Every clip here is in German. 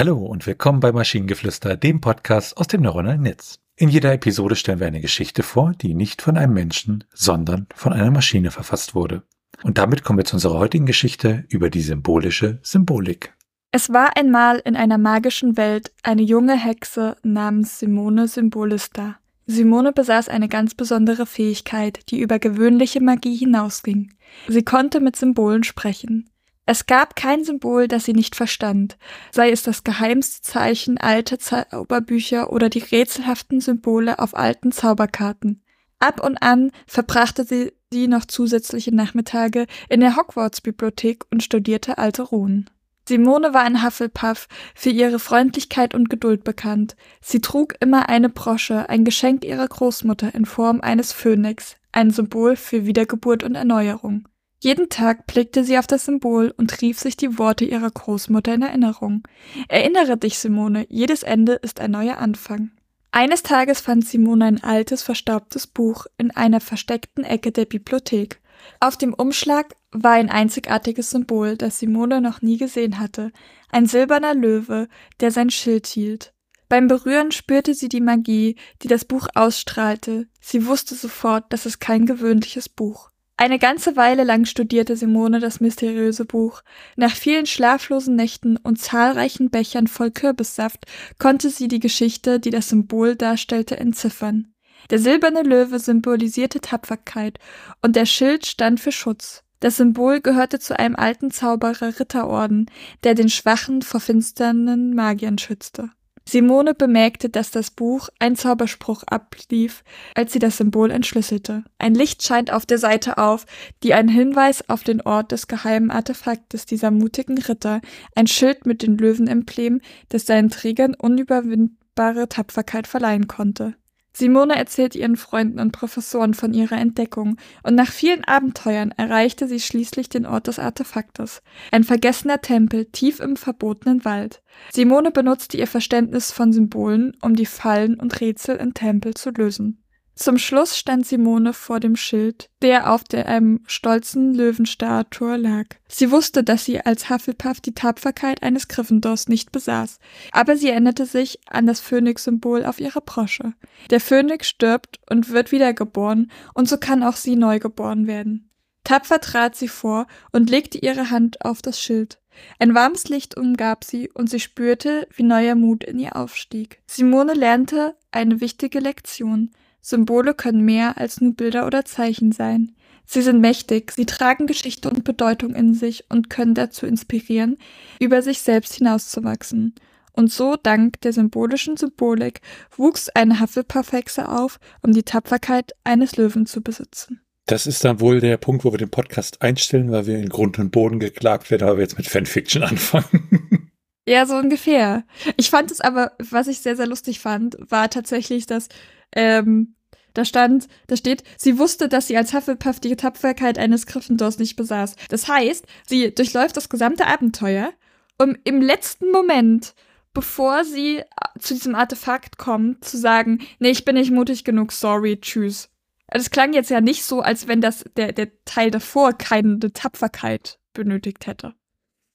Hallo und willkommen bei Maschinengeflüster, dem Podcast aus dem neuronalen Netz. In jeder Episode stellen wir eine Geschichte vor, die nicht von einem Menschen, sondern von einer Maschine verfasst wurde. Und damit kommen wir zu unserer heutigen Geschichte über die symbolische Symbolik. Es war einmal in einer magischen Welt eine junge Hexe namens Simone Symbolista. Simone besaß eine ganz besondere Fähigkeit, die über gewöhnliche Magie hinausging. Sie konnte mit Symbolen sprechen. Es gab kein Symbol, das sie nicht verstand, sei es das geheimste Zeichen alter Zauberbücher oder die rätselhaften Symbole auf alten Zauberkarten. Ab und an verbrachte sie, sie noch zusätzliche Nachmittage in der Hogwarts-Bibliothek und studierte alte Runen. Simone war ein Hufflepuff, für ihre Freundlichkeit und Geduld bekannt. Sie trug immer eine Brosche, ein Geschenk ihrer Großmutter in Form eines Phönix, ein Symbol für Wiedergeburt und Erneuerung. Jeden Tag blickte sie auf das Symbol und rief sich die Worte ihrer Großmutter in Erinnerung. Erinnere dich, Simone, jedes Ende ist ein neuer Anfang. Eines Tages fand Simone ein altes, verstaubtes Buch in einer versteckten Ecke der Bibliothek. Auf dem Umschlag war ein einzigartiges Symbol, das Simone noch nie gesehen hatte, ein silberner Löwe, der sein Schild hielt. Beim Berühren spürte sie die Magie, die das Buch ausstrahlte. Sie wusste sofort, dass es kein gewöhnliches Buch. Eine ganze Weile lang studierte Simone das mysteriöse Buch. Nach vielen schlaflosen Nächten und zahlreichen Bechern voll Kürbissaft konnte sie die Geschichte, die das Symbol darstellte, entziffern. Der silberne Löwe symbolisierte Tapferkeit und der Schild stand für Schutz. Das Symbol gehörte zu einem alten Zauberer Ritterorden, der den Schwachen vor finsternen Magiern schützte. Simone bemerkte, dass das Buch ein Zauberspruch ablief, als sie das Symbol entschlüsselte. Ein Licht scheint auf der Seite auf, die einen Hinweis auf den Ort des geheimen Artefaktes dieser mutigen Ritter, ein Schild mit den Löwenemblem, das seinen Trägern unüberwindbare Tapferkeit verleihen konnte. Simone erzählt ihren Freunden und Professoren von ihrer Entdeckung, und nach vielen Abenteuern erreichte sie schließlich den Ort des Artefaktes, ein vergessener Tempel tief im verbotenen Wald. Simone benutzte ihr Verständnis von Symbolen, um die Fallen und Rätsel im Tempel zu lösen. Zum Schluss stand Simone vor dem Schild, der auf der einem stolzen Löwenstatue lag. Sie wusste, dass sie als Hufflepuff die Tapferkeit eines Gryffindors nicht besaß, aber sie erinnerte sich an das Phönix-Symbol auf ihrer Brosche. Der Phönix stirbt und wird wiedergeboren, und so kann auch sie neu geboren werden. Tapfer trat sie vor und legte ihre Hand auf das Schild. Ein warmes Licht umgab sie und sie spürte, wie neuer Mut in ihr aufstieg. Simone lernte eine wichtige Lektion. Symbole können mehr als nur Bilder oder Zeichen sein. Sie sind mächtig, sie tragen Geschichte und Bedeutung in sich und können dazu inspirieren, über sich selbst hinauszuwachsen. Und so, dank der symbolischen Symbolik, wuchs eine Hufflepuff-Hexe auf, um die Tapferkeit eines Löwen zu besitzen. Das ist dann wohl der Punkt, wo wir den Podcast einstellen, weil wir in Grund und Boden geklagt werden, aber wir jetzt mit Fanfiction anfangen. Ja, so ungefähr. Ich fand es aber, was ich sehr, sehr lustig fand, war tatsächlich, dass ähm, da stand, da steht, sie wusste, dass sie als Hufflepuff die Tapferkeit eines Gryffindors nicht besaß. Das heißt, sie durchläuft das gesamte Abenteuer, um im letzten Moment, bevor sie äh, zu diesem Artefakt kommt, zu sagen, nee, ich bin nicht mutig genug, sorry, tschüss. Das klang jetzt ja nicht so, als wenn das der, der Teil davor keine Tapferkeit benötigt hätte.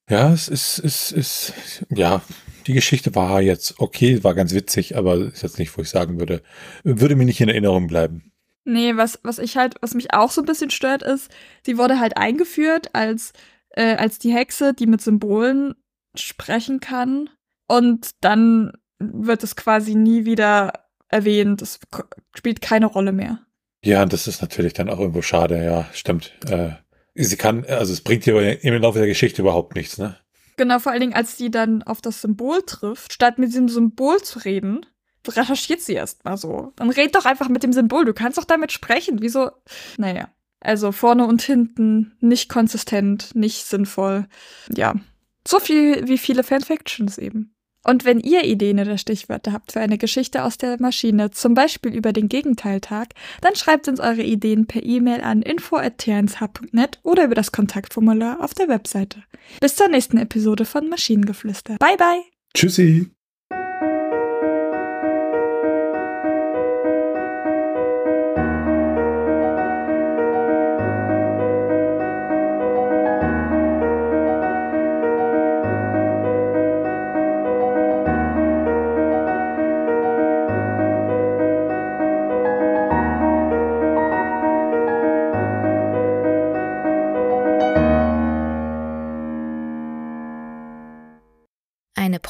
Ja, es ist, es ist, ja, die Geschichte war jetzt okay, war ganz witzig, aber ist jetzt nicht, wo ich sagen würde, würde mir nicht in Erinnerung bleiben. Nee, was, was ich halt, was mich auch so ein bisschen stört, ist, sie wurde halt eingeführt als, äh, als die Hexe, die mit Symbolen sprechen kann. Und dann wird es quasi nie wieder erwähnt. Es spielt keine Rolle mehr. Ja, das ist natürlich dann auch irgendwo schade, ja, stimmt. Äh, sie kann, also es bringt ihr im Laufe der Geschichte überhaupt nichts, ne? Genau, vor allen Dingen, als sie dann auf das Symbol trifft, statt mit diesem Symbol zu reden, recherchiert sie erst mal so. Dann red doch einfach mit dem Symbol, du kannst doch damit sprechen. Wieso? Naja. Also vorne und hinten nicht konsistent, nicht sinnvoll. Ja. So viel wie viele Fanfictions eben. Und wenn ihr Ideen oder Stichwörter habt für eine Geschichte aus der Maschine, zum Beispiel über den Gegenteiltag, dann schreibt uns eure Ideen per E-Mail an info.tnsh.net oder über das Kontaktformular auf der Webseite. Bis zur nächsten Episode von Maschinengeflüster. Bye bye! Tschüssi!